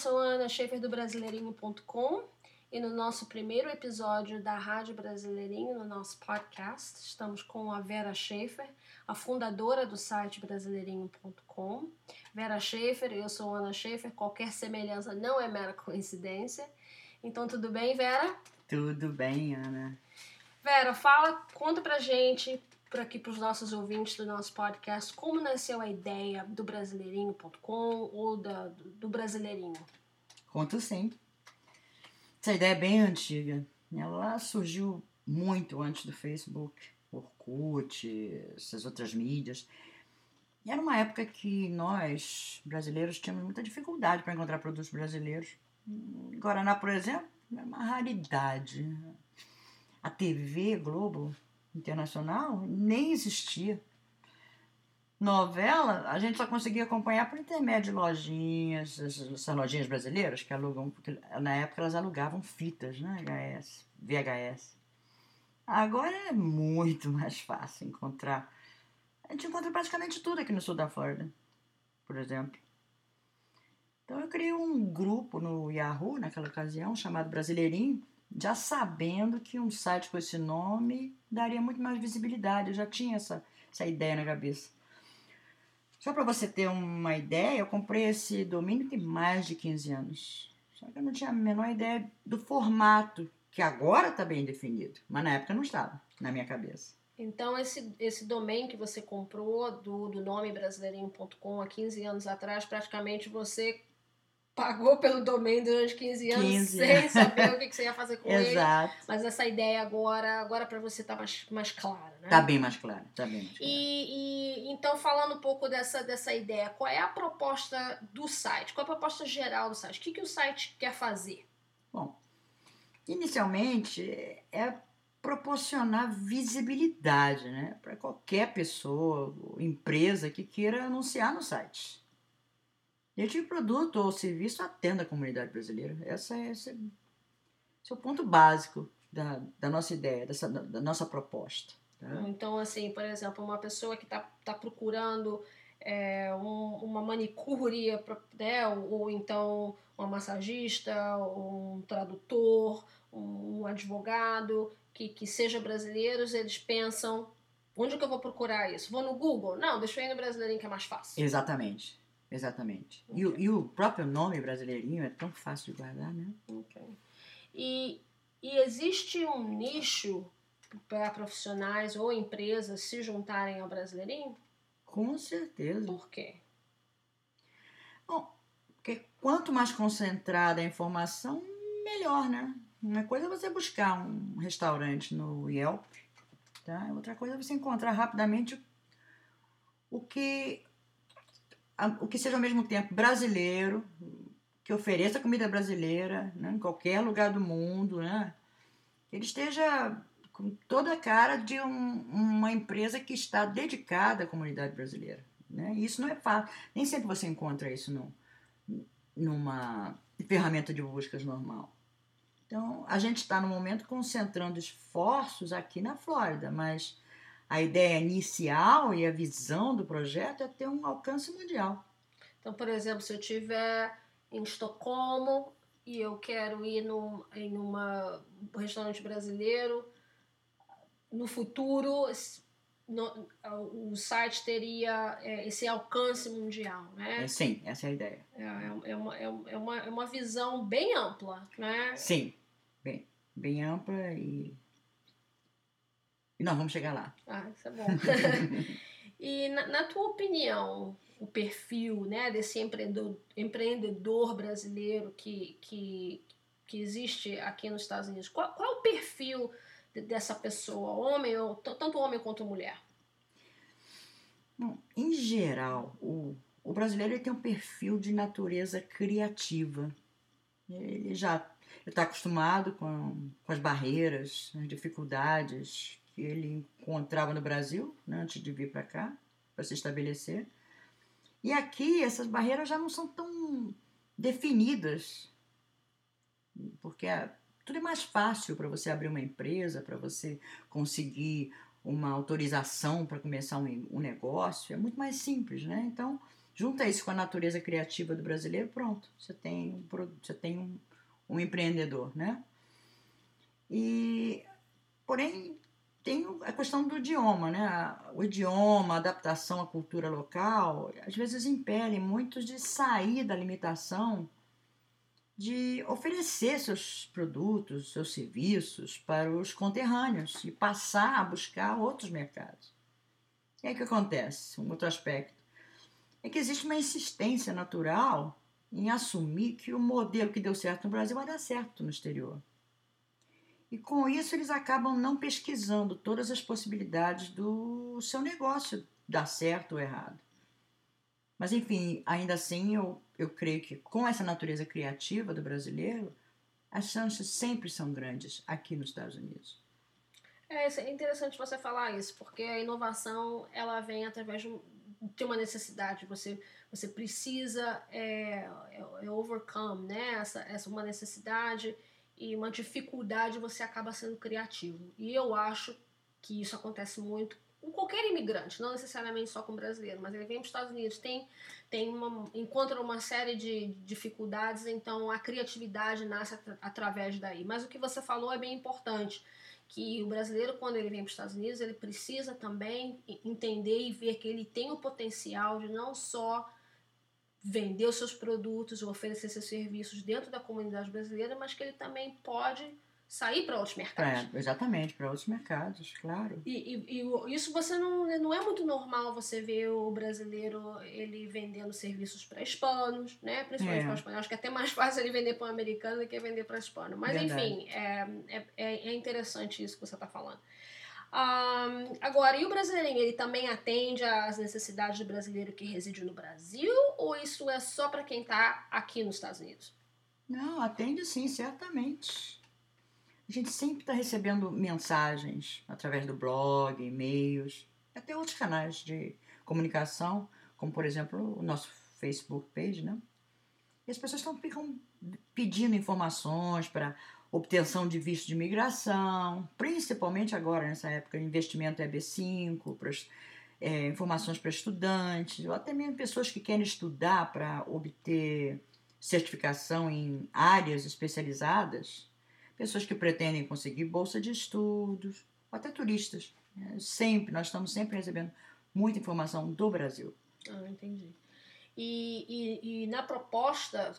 sou a Ana Schaefer do Brasileirinho.com e no nosso primeiro episódio da Rádio Brasileirinho, no nosso podcast, estamos com a Vera Schaefer, a fundadora do site Brasileirinho.com. Vera Schaefer, eu sou Ana Schaefer, qualquer semelhança não é mera coincidência. Então, tudo bem, Vera? Tudo bem, Ana. Vera, fala, conta pra gente por aqui para os nossos ouvintes do nosso podcast como nasceu a ideia do Brasileirinho.com ou da, do Brasileirinho. Conto sim. Essa ideia é bem antiga. Ela surgiu muito antes do Facebook, Orkut, essas outras mídias. E era uma época que nós, brasileiros, tínhamos muita dificuldade para encontrar produtos brasileiros. Guaraná, por exemplo, é uma raridade. A TV Globo internacional nem existia. Novela, a gente só conseguia acompanhar por intermédio de lojinhas, essas lojinhas brasileiras que alugam, porque na época elas alugavam fitas, né? HS, VHS. Agora é muito mais fácil encontrar. A gente encontra praticamente tudo aqui no sul da Flórida, por exemplo. Então eu criei um grupo no Yahoo naquela ocasião chamado Brasileirinho, já sabendo que um site com esse nome daria muito mais visibilidade. Eu já tinha essa, essa ideia na cabeça. Só para você ter uma ideia, eu comprei esse domínio tem mais de 15 anos. Só que eu não tinha a menor ideia do formato, que agora está bem definido, mas na época não estava na minha cabeça. Então, esse, esse domínio que você comprou do, do nome brasileirinho.com há 15 anos atrás, praticamente você pagou pelo domain durante 15 anos 15 sem saber o que, que, você ia fazer com Exato. ele. Mas essa ideia agora, agora para você tá mais, mais clara, né? Tá bem mais clara, tá bem mais clara. E, e, então, falando um pouco dessa, dessa ideia, qual é a proposta do site? Qual é a proposta geral do site? O que, que o site quer fazer? Bom, inicialmente é proporcionar visibilidade né, para qualquer pessoa, empresa que queira anunciar no site. De produto ou serviço atenda a comunidade brasileira. Essa é, esse, esse é o ponto básico da, da nossa ideia, dessa, da, nossa proposta. Tá? Então, assim, por exemplo, uma pessoa que está tá procurando é, um, uma manicure, né, ou, ou, então uma massagista, um tradutor, um, um advogado que, que seja brasileiro, eles pensam onde que eu vou procurar isso? Vou no Google? Não, deixa eu ir no Brasileirinho que é mais fácil. Exatamente. Exatamente. Okay. E, o, e o próprio nome brasileirinho é tão fácil de guardar, né? Ok. E, e existe um nicho para profissionais ou empresas se juntarem ao brasileirinho? Com certeza. Por quê? Bom, porque quanto mais concentrada a informação, melhor, né? Uma coisa é você buscar um restaurante no Yelp, tá? Outra coisa é você encontrar rapidamente o que o que seja ao mesmo tempo brasileiro, que ofereça comida brasileira né, em qualquer lugar do mundo, né? Ele esteja com toda a cara de um, uma empresa que está dedicada à comunidade brasileira. Né? Isso não é fácil. Nem sempre você encontra isso no, numa ferramenta de buscas normal. Então, a gente está no momento concentrando esforços aqui na Flórida, mas a ideia inicial e a visão do projeto é ter um alcance mundial. Então, por exemplo, se eu estiver em Estocolmo e eu quero ir num, em uma, um restaurante brasileiro, no futuro no, o site teria é, esse alcance mundial, né? É, sim, essa é a ideia. É, é, é, uma, é, uma, é uma visão bem ampla, né? Sim, bem, bem ampla e e nós vamos chegar lá. Ah, isso é bom. e na, na, tua opinião, o perfil né, desse empreendedor, empreendedor brasileiro que, que, que existe aqui nos Estados Unidos, qual, qual é o perfil dessa pessoa, homem ou tanto homem quanto mulher? Bom, em geral, o, o brasileiro tem um perfil de natureza criativa. Ele já está acostumado com, com as barreiras, as dificuldades que ele encontrava no Brasil, né, antes de vir para cá, para se estabelecer. E aqui essas barreiras já não são tão definidas, porque é, tudo é mais fácil para você abrir uma empresa, para você conseguir uma autorização para começar um, um, negócio, é muito mais simples, né? Então, Junta isso com a natureza criativa do brasileiro, pronto, você tem, você tem um, um empreendedor, né? E, porém, tem a questão do idioma, né? O idioma, a adaptação à cultura local, às vezes impelem muitos de sair da limitação de oferecer seus produtos, seus serviços para os conterrâneos e passar a buscar outros mercados. E aí que acontece? Um outro aspecto é que existe uma insistência natural em assumir que o modelo que deu certo no Brasil vai dar certo no exterior. E com isso eles acabam não pesquisando todas as possibilidades do seu negócio dar certo ou errado. Mas enfim, ainda assim eu, eu creio que com essa natureza criativa do brasileiro, as chances sempre são grandes aqui nos Estados Unidos. É, é interessante você falar isso, porque a inovação ela vem através de uma necessidade. Você, você precisa é, é, é overcome né? essa, essa uma necessidade e uma dificuldade, você acaba sendo criativo. E eu acho que isso acontece muito com qualquer imigrante, não necessariamente só com brasileiro, mas ele vem para os Estados Unidos, tem, tem uma, encontra uma série de dificuldades, então a criatividade nasce at através daí. Mas o que você falou é bem importante, que o brasileiro, quando ele vem para os Estados Unidos, ele precisa também entender e ver que ele tem o potencial de não só vender os seus produtos ou oferecer seus serviços dentro da comunidade brasileira, mas que ele também pode sair para outros mercados. É, exatamente, para outros mercados, claro. E, e, e, isso você não, não é muito normal você ver o brasileiro ele vendendo serviços para hispanos, né? Principalmente é. para hispanos. Acho que é até mais fácil ele vender para um americano do que vender para hispano. Mas Verdade. enfim, é, é, é, é interessante isso que você está falando. Um, agora, e o brasileirinho, ele também atende às necessidades do brasileiro que reside no Brasil ou isso é só para quem está aqui nos Estados Unidos? Não, atende sim, certamente. A gente sempre está recebendo mensagens através do blog, e-mails, até outros canais de comunicação, como por exemplo o nosso Facebook page, né? E as pessoas estão pedindo informações para obtenção de visto de imigração, principalmente agora nessa época, investimento EB5, para, é, informações para estudantes, ou até mesmo pessoas que querem estudar para obter certificação em áreas especializadas, pessoas que pretendem conseguir bolsa de estudos, ou até turistas. É, sempre, nós estamos sempre recebendo muita informação do Brasil. Ah, entendi. E, e, e na proposta,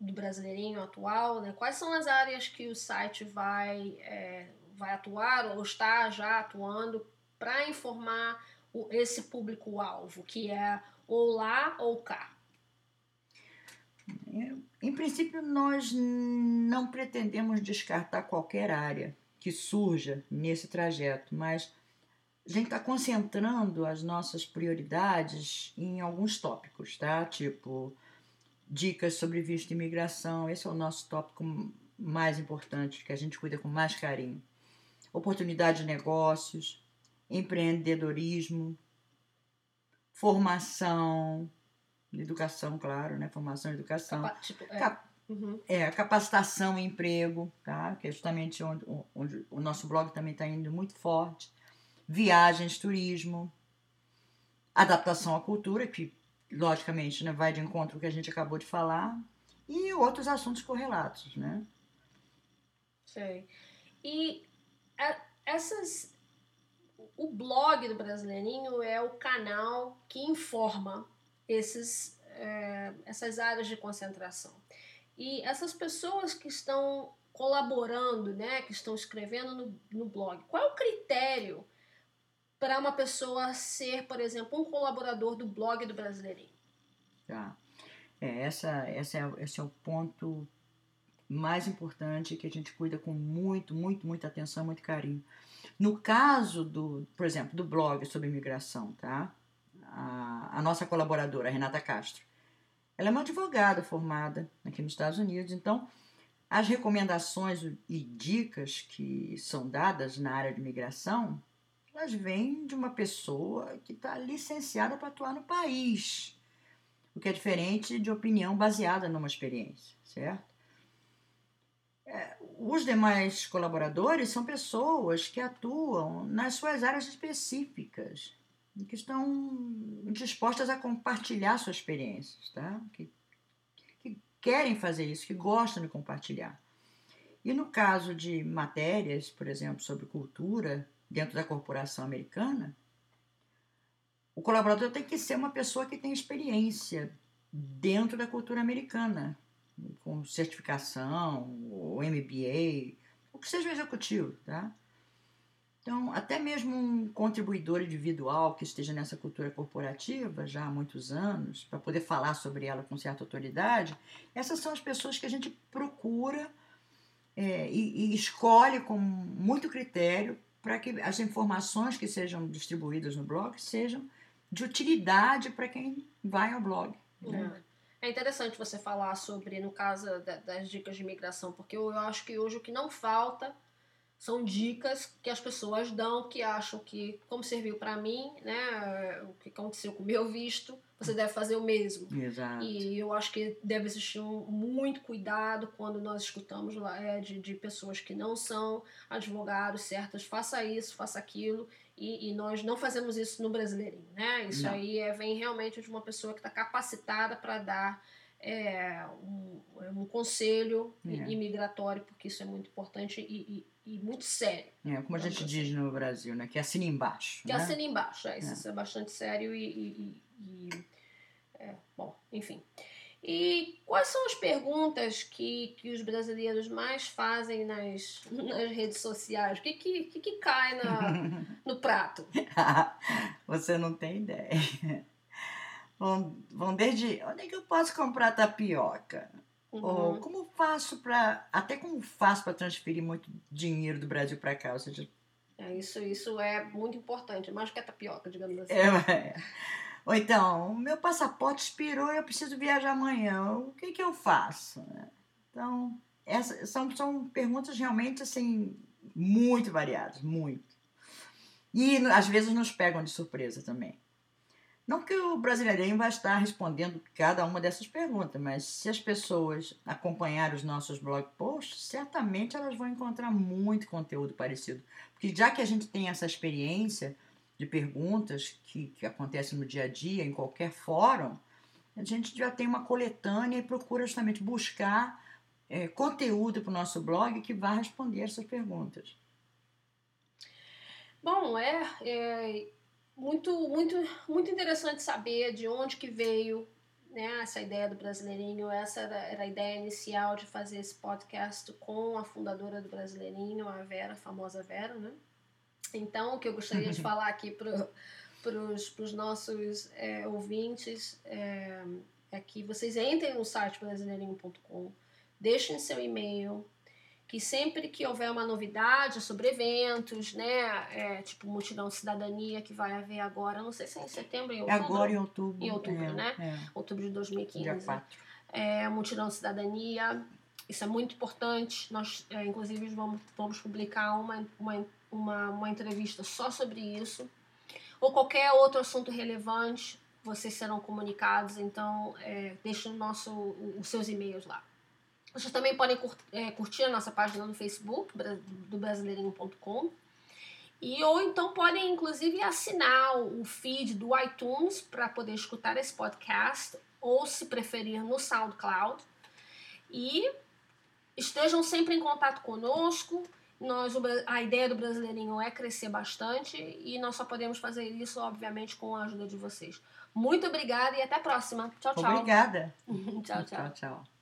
do brasileirinho atual, né? Quais são as áreas que o site vai, é, vai atuar ou está já atuando para informar o, esse público-alvo, que é ou lá ou cá? É, em princípio, nós não pretendemos descartar qualquer área que surja nesse trajeto, mas a gente está concentrando as nossas prioridades em alguns tópicos, tá? Tipo, dicas sobre visto de imigração. Esse é o nosso tópico mais importante, que a gente cuida com mais carinho. Oportunidade de negócios, empreendedorismo, formação, educação, claro, né? Formação e educação. Capa tipo, é. Cap uhum. é. capacitação e emprego, tá? Que é justamente onde, onde o nosso blog também está indo muito forte. Viagens, turismo, adaptação à cultura, que logicamente, né, vai de encontro ao que a gente acabou de falar, e outros assuntos correlatos, né? Sei. E essas o blog do Brasileirinho é o canal que informa esses, é, essas áreas de concentração. E essas pessoas que estão colaborando, né, que estão escrevendo no, no blog, qual é o critério para uma pessoa ser, por exemplo, um colaborador do blog do Brasileirinho? Tá. É, essa, essa é, esse é o ponto mais importante que a gente cuida com muito, muito, muita atenção, muito carinho. No caso do, por exemplo, do blog sobre imigração, tá? A, a nossa colaboradora, a Renata Castro, ela é uma advogada formada aqui nos Estados Unidos, então as recomendações e dicas que são dadas na área de imigração elas vêm de uma pessoa que está licenciada para atuar no país, o que é diferente de opinião baseada numa experiência, certo? É, os demais colaboradores são pessoas que atuam nas suas áreas específicas, que estão dispostas a compartilhar suas experiências, tá? Que, que querem fazer isso, que gostam de compartilhar. E no caso de matérias, por exemplo, sobre cultura dentro da corporação americana, o colaborador tem que ser uma pessoa que tem experiência dentro da cultura americana, com certificação, ou MBA, o que seja o executivo, tá? Então, até mesmo um contribuidor individual que esteja nessa cultura corporativa já há muitos anos, para poder falar sobre ela com certa autoridade, essas são as pessoas que a gente procura é, e, e escolhe com muito critério para que as informações que sejam distribuídas no blog sejam de utilidade para quem vai ao blog. Né? É. é. interessante você falar sobre, no caso das dicas de imigração, porque eu acho que hoje o que não falta são dicas que as pessoas dão que acham que, como serviu para mim, né, o que aconteceu com o meu visto, você deve fazer o mesmo. Exato. E eu acho que deve existir um, muito cuidado quando nós escutamos lá é, de, de pessoas que não são advogados certas, faça isso, faça aquilo. E, e, nós não fazemos isso no brasileirinho, né? Isso não. aí é, vem realmente de uma pessoa que está capacitada para dar é, um, um, conselho é. imigratório, porque isso é muito importante e, e, e muito sério. É, como a gente diz no Brasil, né? Que assina embaixo. Que né? assina embaixo, é, isso é, é bastante sério e. é, bom, enfim. E quais são as perguntas que, que os brasileiros mais fazem nas, nas redes sociais? O que, que, que, que cai na, no prato? Você não tem ideia. Vão, vão desde onde é que eu posso comprar tapioca? Uhum. Ou como faço para. Até como faço para transferir muito dinheiro do Brasil para cá? Ou seja. É, isso, isso é muito importante, mais que a tapioca, digamos assim. É, é. Ou então, meu passaporte expirou e eu preciso viajar amanhã. O que, que eu faço? Então, essas são, são perguntas realmente assim, muito variadas, muito. E às vezes nos pegam de surpresa também. Não que o brasileirinho vai estar respondendo cada uma dessas perguntas, mas se as pessoas acompanharem os nossos blog posts, certamente elas vão encontrar muito conteúdo parecido. Porque já que a gente tem essa experiência de perguntas que, que acontecem no dia a dia, em qualquer fórum, a gente já tem uma coletânea e procura justamente buscar é, conteúdo para o nosso blog que vá responder essas perguntas. Bom, é, é muito, muito, muito interessante saber de onde que veio né, essa ideia do Brasileirinho. Essa era, era, a ideia inicial de fazer esse podcast com a fundadora do Brasileirinho, a Vera, a famosa Vera, né? Então, o que eu gostaria de falar aqui para os nossos é, ouvintes é, é que vocês entrem no site brasileirinho.com, deixem seu e-mail, que sempre que houver uma novidade sobre eventos, né, é, tipo Mutirão Cidadania, que vai haver agora, não sei se é em setembro, em outubro. É agora em outubro. Em outubro, é, né? É. Outubro de 2015. Dia 4. É, Mutirão Cidadania, isso é muito importante. Nós, é, inclusive, vamos, vamos publicar uma, uma, uma, uma entrevista só sobre isso. Ou qualquer outro assunto relevante, vocês serão comunicados. Então, é, deixem nosso, os seus e-mails lá. Vocês também podem é, curtir a nossa página no Facebook, do brasileirinho.com. E ou então podem inclusive assinar o feed do iTunes para poder escutar esse podcast, ou se preferir no SoundCloud. E estejam sempre em contato conosco. Nós, a ideia do Brasileirinho é crescer bastante e nós só podemos fazer isso, obviamente, com a ajuda de vocês. Muito obrigada e até a próxima. Tchau, tchau. Obrigada. tchau, tchau. tchau, tchau.